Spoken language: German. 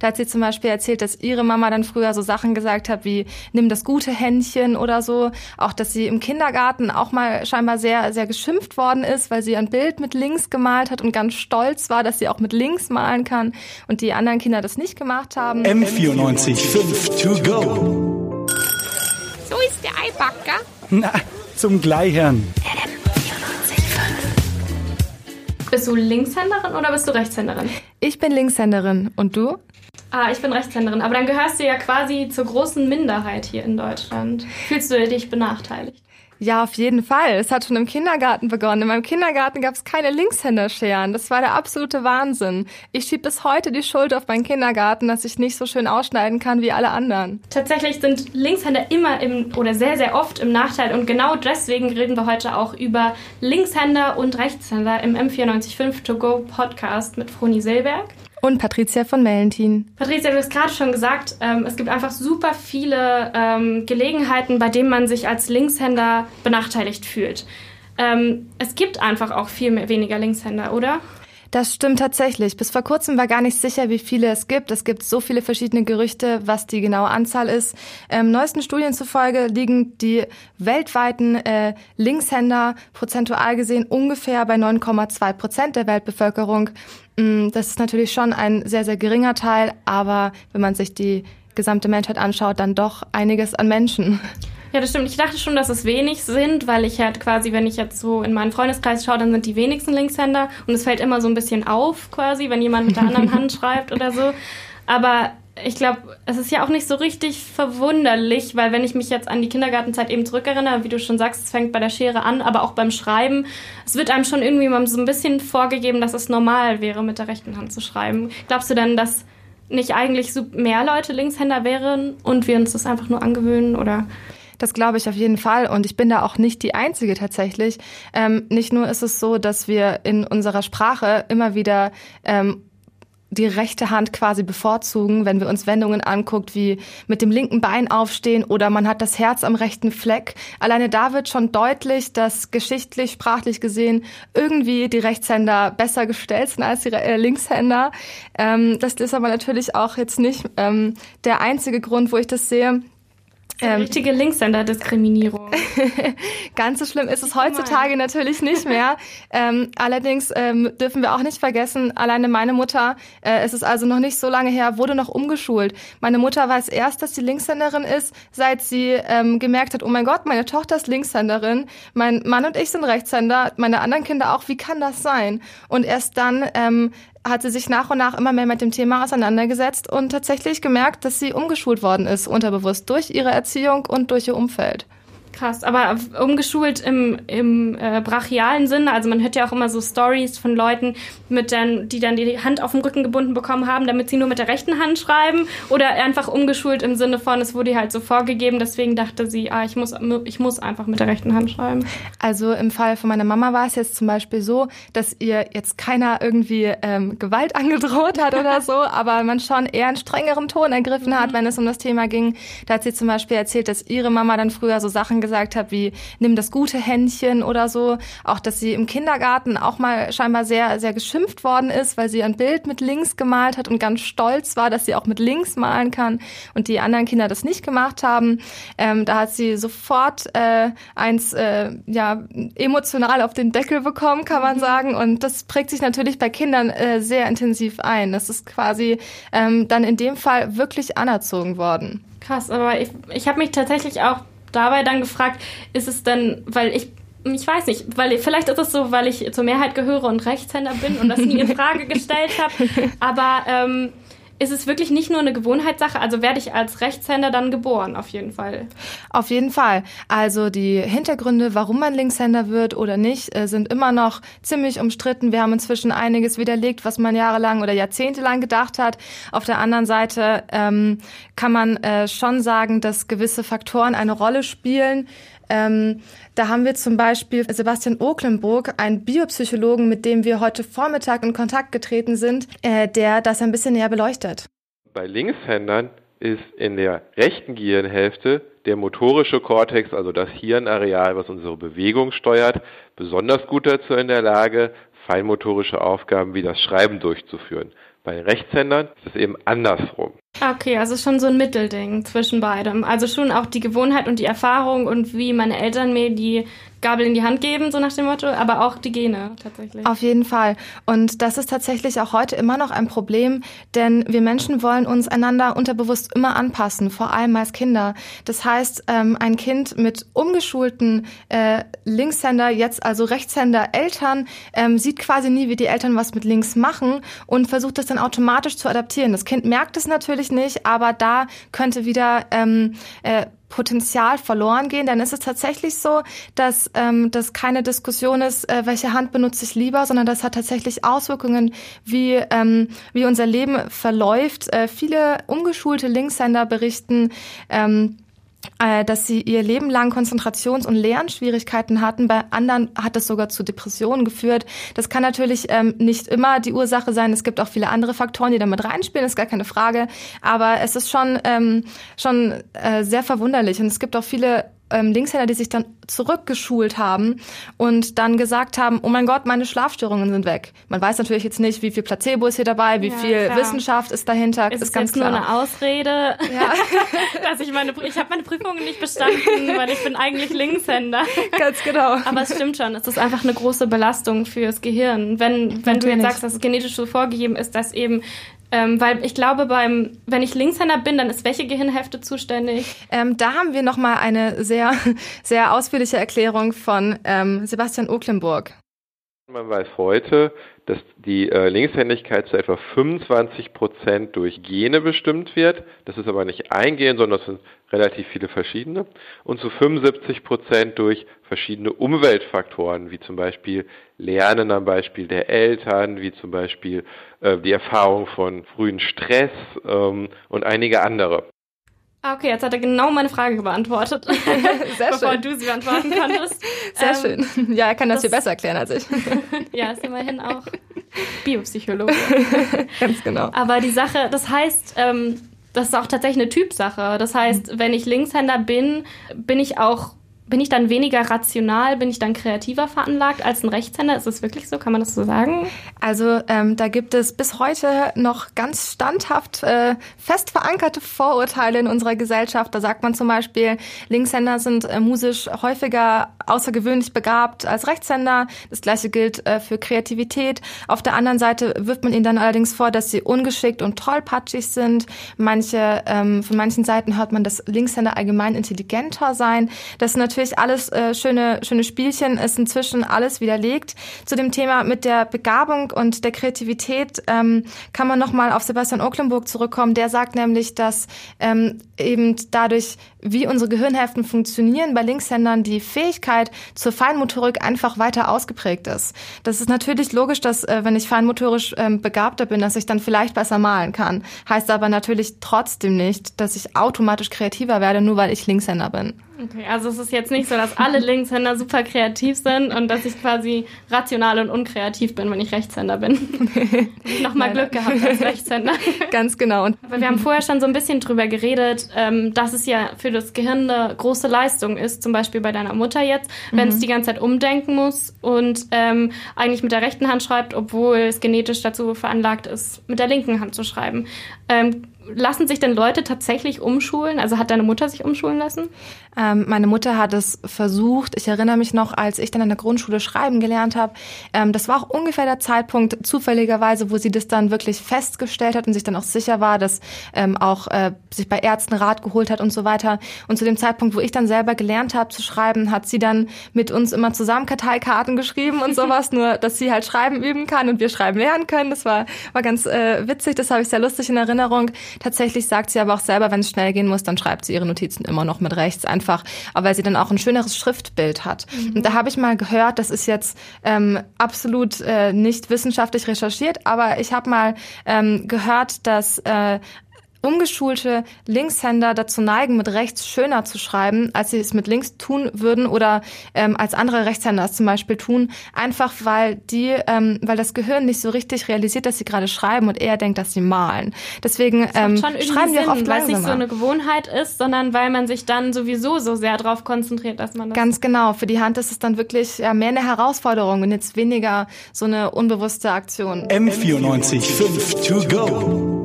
Da hat sie zum Beispiel erzählt, dass ihre Mama dann früher so Sachen gesagt hat wie nimm das gute Händchen oder so. Auch, dass sie im Kindergarten auch mal scheinbar sehr, sehr geschimpft worden ist, weil sie ein Bild mit links gemalt hat und ganz stolz war, dass sie auch mit links malen kann und die anderen Kinder das nicht gemacht haben. M94 5 to go. So ist der Eibacker. Na, zum Gleichern. Bist du Linkshänderin oder bist du Rechtshänderin? Ich bin Linkshänderin. Und du? Ah, ich bin Rechtshänderin. Aber dann gehörst du ja quasi zur großen Minderheit hier in Deutschland. Fühlst du dich benachteiligt? Ja, auf jeden Fall. Es hat schon im Kindergarten begonnen. In meinem Kindergarten gab es keine Linkshänderscheren. Das war der absolute Wahnsinn. Ich schieb bis heute die Schuld auf meinen Kindergarten, dass ich nicht so schön ausschneiden kann wie alle anderen. Tatsächlich sind Linkshänder immer im oder sehr, sehr oft im Nachteil und genau deswegen reden wir heute auch über Linkshänder und Rechtshänder im M945 To Go Podcast mit Froni Silberg. Und Patricia von Mellentin. Patricia, du hast gerade schon gesagt, ähm, es gibt einfach super viele ähm, Gelegenheiten, bei denen man sich als Linkshänder benachteiligt fühlt. Ähm, es gibt einfach auch viel mehr, weniger Linkshänder, oder? Das stimmt tatsächlich. Bis vor kurzem war gar nicht sicher, wie viele es gibt. Es gibt so viele verschiedene Gerüchte, was die genaue Anzahl ist. Ähm, neuesten Studien zufolge liegen die weltweiten äh, Linkshänder prozentual gesehen ungefähr bei 9,2 Prozent der Weltbevölkerung. Mm, das ist natürlich schon ein sehr, sehr geringer Teil, aber wenn man sich die gesamte Menschheit anschaut, dann doch einiges an Menschen. Ja, das stimmt. Ich dachte schon, dass es wenig sind, weil ich halt quasi, wenn ich jetzt so in meinen Freundeskreis schaue, dann sind die wenigsten Linkshänder und es fällt immer so ein bisschen auf, quasi, wenn jemand mit der anderen Hand schreibt oder so. Aber ich glaube, es ist ja auch nicht so richtig verwunderlich, weil wenn ich mich jetzt an die Kindergartenzeit eben zurückerinnere, wie du schon sagst, es fängt bei der Schere an, aber auch beim Schreiben, es wird einem schon irgendwie mal so ein bisschen vorgegeben, dass es normal wäre, mit der rechten Hand zu schreiben. Glaubst du denn, dass nicht eigentlich mehr Leute Linkshänder wären und wir uns das einfach nur angewöhnen oder? Das glaube ich auf jeden Fall. Und ich bin da auch nicht die Einzige tatsächlich. Ähm, nicht nur ist es so, dass wir in unserer Sprache immer wieder ähm, die rechte Hand quasi bevorzugen, wenn wir uns Wendungen anguckt, wie mit dem linken Bein aufstehen oder man hat das Herz am rechten Fleck. Alleine da wird schon deutlich, dass geschichtlich, sprachlich gesehen irgendwie die Rechtshänder besser gestellt sind als die äh, Linkshänder. Ähm, das ist aber natürlich auch jetzt nicht ähm, der einzige Grund, wo ich das sehe. Ähm, richtige Linkshänder-Diskriminierung. Ganz so schlimm ist es heutzutage natürlich nicht mehr. ähm, allerdings ähm, dürfen wir auch nicht vergessen, alleine meine Mutter, äh, es ist also noch nicht so lange her, wurde noch umgeschult. Meine Mutter weiß erst, dass sie Linkshänderin ist, seit sie ähm, gemerkt hat, oh mein Gott, meine Tochter ist Linkshänderin, mein Mann und ich sind Rechtshänder, meine anderen Kinder auch, wie kann das sein? Und erst dann ähm, hat sie sich nach und nach immer mehr mit dem Thema auseinandergesetzt und tatsächlich gemerkt, dass sie umgeschult worden ist, unterbewusst durch ihre Erziehung und durch ihr Umfeld. Krass, aber umgeschult im, im äh, brachialen Sinne, also man hört ja auch immer so Stories von Leuten, mit dann, die dann die Hand auf dem Rücken gebunden bekommen haben, damit sie nur mit der rechten Hand schreiben oder einfach umgeschult im Sinne von, es wurde ihr halt so vorgegeben, deswegen dachte sie, ah, ich muss, ich muss einfach mit der rechten Hand schreiben. Also im Fall von meiner Mama war es jetzt zum Beispiel so, dass ihr jetzt keiner irgendwie ähm, Gewalt angedroht hat oder so, aber man schon eher einen strengeren Ton ergriffen hat, mhm. wenn es um das Thema ging. Da hat sie zum Beispiel erzählt, dass ihre Mama dann früher so Sachen gesagt gesagt habe, wie nimm das gute Händchen oder so. Auch, dass sie im Kindergarten auch mal scheinbar sehr, sehr geschimpft worden ist, weil sie ein Bild mit links gemalt hat und ganz stolz war, dass sie auch mit links malen kann und die anderen Kinder das nicht gemacht haben. Ähm, da hat sie sofort äh, eins äh, ja emotional auf den Deckel bekommen, kann man mhm. sagen. Und das prägt sich natürlich bei Kindern äh, sehr intensiv ein. Das ist quasi ähm, dann in dem Fall wirklich anerzogen worden. Krass, aber ich, ich habe mich tatsächlich auch dabei dann gefragt, ist es denn, weil ich ich weiß nicht, weil vielleicht ist es so, weil ich zur Mehrheit gehöre und Rechtshänder bin und das nie in Frage gestellt habe. Aber ähm, ist es wirklich nicht nur eine Gewohnheitssache? Also werde ich als Rechtshänder dann geboren, auf jeden Fall. Auf jeden Fall. Also die Hintergründe, warum man Linkshänder wird oder nicht, äh, sind immer noch ziemlich umstritten. Wir haben inzwischen einiges widerlegt, was man jahrelang oder jahrzehntelang gedacht hat. Auf der anderen Seite ähm, kann man äh, schon sagen, dass gewisse Faktoren eine Rolle spielen. Ähm, da haben wir zum Beispiel Sebastian Oklenburg, einen Biopsychologen, mit dem wir heute Vormittag in Kontakt getreten sind, äh, der das ein bisschen näher beleuchtet. Bei Linkshändern ist in der rechten Gehirnhälfte der motorische Kortex, also das Hirnareal, was unsere Bewegung steuert, besonders gut dazu in der Lage, feinmotorische Aufgaben wie das Schreiben durchzuführen. Bei Rechtshändern ist es eben andersrum. Okay, also schon so ein Mittelding zwischen beidem. Also schon auch die Gewohnheit und die Erfahrung und wie meine Eltern mir die Gabel in die Hand geben, so nach dem Motto, aber auch die Gene tatsächlich. Auf jeden Fall. Und das ist tatsächlich auch heute immer noch ein Problem, denn wir Menschen wollen uns einander unterbewusst immer anpassen, vor allem als Kinder. Das heißt, ähm, ein Kind mit umgeschulten äh, Linkshänder, jetzt also Rechtshänder Eltern, ähm, sieht quasi nie, wie die Eltern was mit links machen und versucht das dann automatisch zu adaptieren. Das Kind merkt es natürlich nicht, aber da könnte wieder ähm, äh, Potenzial verloren gehen, dann ist es tatsächlich so, dass ähm, das keine Diskussion ist, äh, welche Hand benutze ich lieber, sondern das hat tatsächlich Auswirkungen, wie, ähm, wie unser Leben verläuft. Äh, viele umgeschulte Linkshänder berichten, ähm, äh, dass sie ihr Leben lang Konzentrations- und Lernschwierigkeiten hatten. Bei anderen hat es sogar zu Depressionen geführt. Das kann natürlich ähm, nicht immer die Ursache sein. Es gibt auch viele andere Faktoren, die damit reinspielen, ist gar keine Frage. Aber es ist schon, ähm, schon äh, sehr verwunderlich. Und es gibt auch viele ähm, Linkshänder, die sich dann zurückgeschult haben und dann gesagt haben, oh mein Gott, meine Schlafstörungen sind weg. Man weiß natürlich jetzt nicht, wie viel Placebo ist hier dabei, wie ja, viel klar. Wissenschaft ist dahinter. Ist, ist ganz klar. nur eine Ausrede, ja. dass ich meine, ich habe meine Prüfungen nicht bestanden, weil ich bin eigentlich Linkshänder. Ganz genau. Aber es stimmt schon, es ist einfach eine große Belastung fürs Gehirn. Wenn, wenn du jetzt sagst, dass es genetisch so vorgegeben ist, dass eben ähm, weil ich glaube, beim, wenn ich Linkshänder bin, dann ist welche Gehirnhälfte zuständig? Ähm, da haben wir nochmal eine sehr, sehr ausführliche Erklärung von ähm, Sebastian Oklenburg. Man weiß heute, dass die äh, Linkshändigkeit zu etwa 25 Prozent durch Gene bestimmt wird. Das ist aber nicht ein Gen, sondern das sind relativ viele verschiedene. Und zu 75 Prozent durch verschiedene Umweltfaktoren, wie zum Beispiel Lernen am Beispiel der Eltern, wie zum Beispiel äh, die Erfahrung von frühen Stress ähm, und einige andere. Ah, okay, jetzt hat er genau meine Frage beantwortet, Sehr bevor schön. du sie beantworten konntest. Sehr ähm, schön. Ja, er kann das, das, viel besser erklären als ich. ja, ist immerhin auch Biopsychologe. Ganz genau. Aber die Sache, das heißt, ähm, das ist auch tatsächlich eine Typsache. Das heißt, wenn ich Linkshänder bin, bin ich auch bin ich dann weniger rational, bin ich dann kreativer veranlagt als ein Rechtshänder? Ist es wirklich so? Kann man das so sagen? Also ähm, da gibt es bis heute noch ganz standhaft äh, fest verankerte Vorurteile in unserer Gesellschaft. Da sagt man zum Beispiel, Linkshänder sind äh, musisch häufiger außergewöhnlich begabt als Rechtshänder. Das gleiche gilt äh, für Kreativität. Auf der anderen Seite wirft man ihnen dann allerdings vor, dass sie ungeschickt und tollpatschig sind. Manche, ähm, von manchen Seiten hört man, dass Linkshänder allgemein intelligenter seien. Das natürlich natürlich alles äh, schöne, schöne Spielchen, ist inzwischen alles widerlegt. Zu dem Thema mit der Begabung und der Kreativität ähm, kann man nochmal auf Sebastian Ocklenburg zurückkommen. Der sagt nämlich, dass ähm, eben dadurch, wie unsere Gehirnhälften funktionieren, bei Linkshändern die Fähigkeit zur Feinmotorik einfach weiter ausgeprägt ist. Das ist natürlich logisch, dass äh, wenn ich feinmotorisch ähm, begabter bin, dass ich dann vielleicht besser malen kann. Heißt aber natürlich trotzdem nicht, dass ich automatisch kreativer werde, nur weil ich Linkshänder bin. Okay, also es ist jetzt nicht so, dass alle Linkshänder super kreativ sind und dass ich quasi rational und unkreativ bin, wenn ich Rechtshänder bin. ich nochmal Glück gehabt als Rechtshänder. Ganz genau. Aber wir haben vorher schon so ein bisschen drüber geredet, ähm, dass es ja für das Gehirn eine große Leistung ist, zum Beispiel bei deiner Mutter jetzt, wenn mhm. es die ganze Zeit umdenken muss und ähm, eigentlich mit der rechten Hand schreibt, obwohl es genetisch dazu veranlagt ist, mit der linken Hand zu schreiben. Ähm, lassen sich denn Leute tatsächlich umschulen? Also hat deine Mutter sich umschulen lassen? Ähm, meine Mutter hat es versucht. Ich erinnere mich noch, als ich dann in der Grundschule schreiben gelernt habe. Ähm, das war auch ungefähr der Zeitpunkt, zufälligerweise, wo sie das dann wirklich festgestellt hat und sich dann auch sicher war, dass ähm, auch äh, sich bei Ärzten Rat geholt hat und so weiter. Und zu dem Zeitpunkt, wo ich dann selber gelernt habe zu schreiben, hat sie dann mit uns immer zusammen Karteikarten geschrieben und sowas, nur dass sie halt schreiben üben kann und wir schreiben lernen können. Das war, war ganz äh, witzig, das habe ich sehr lustig in Erinnerung. Tatsächlich sagt sie aber auch selber, wenn es schnell gehen muss, dann schreibt sie ihre Notizen immer noch mit rechts einfach, aber weil sie dann auch ein schöneres Schriftbild hat. Mhm. Und da habe ich mal gehört, das ist jetzt ähm, absolut äh, nicht wissenschaftlich recherchiert, aber ich habe mal ähm, gehört, dass äh, umgeschulte Linkshänder dazu neigen, mit rechts schöner zu schreiben, als sie es mit links tun würden oder ähm, als andere Rechtshänder es zum Beispiel tun, einfach weil die, ähm, weil das Gehirn nicht so richtig realisiert, dass sie gerade schreiben und eher denkt, dass sie malen. Deswegen ähm, schreiben wir auch oft weil es langsamer. nicht so eine Gewohnheit ist, sondern weil man sich dann sowieso so sehr darauf konzentriert, dass man das Ganz genau. Für die Hand ist es dann wirklich ja, mehr eine Herausforderung und jetzt weniger so eine unbewusste Aktion. M94 5 to go.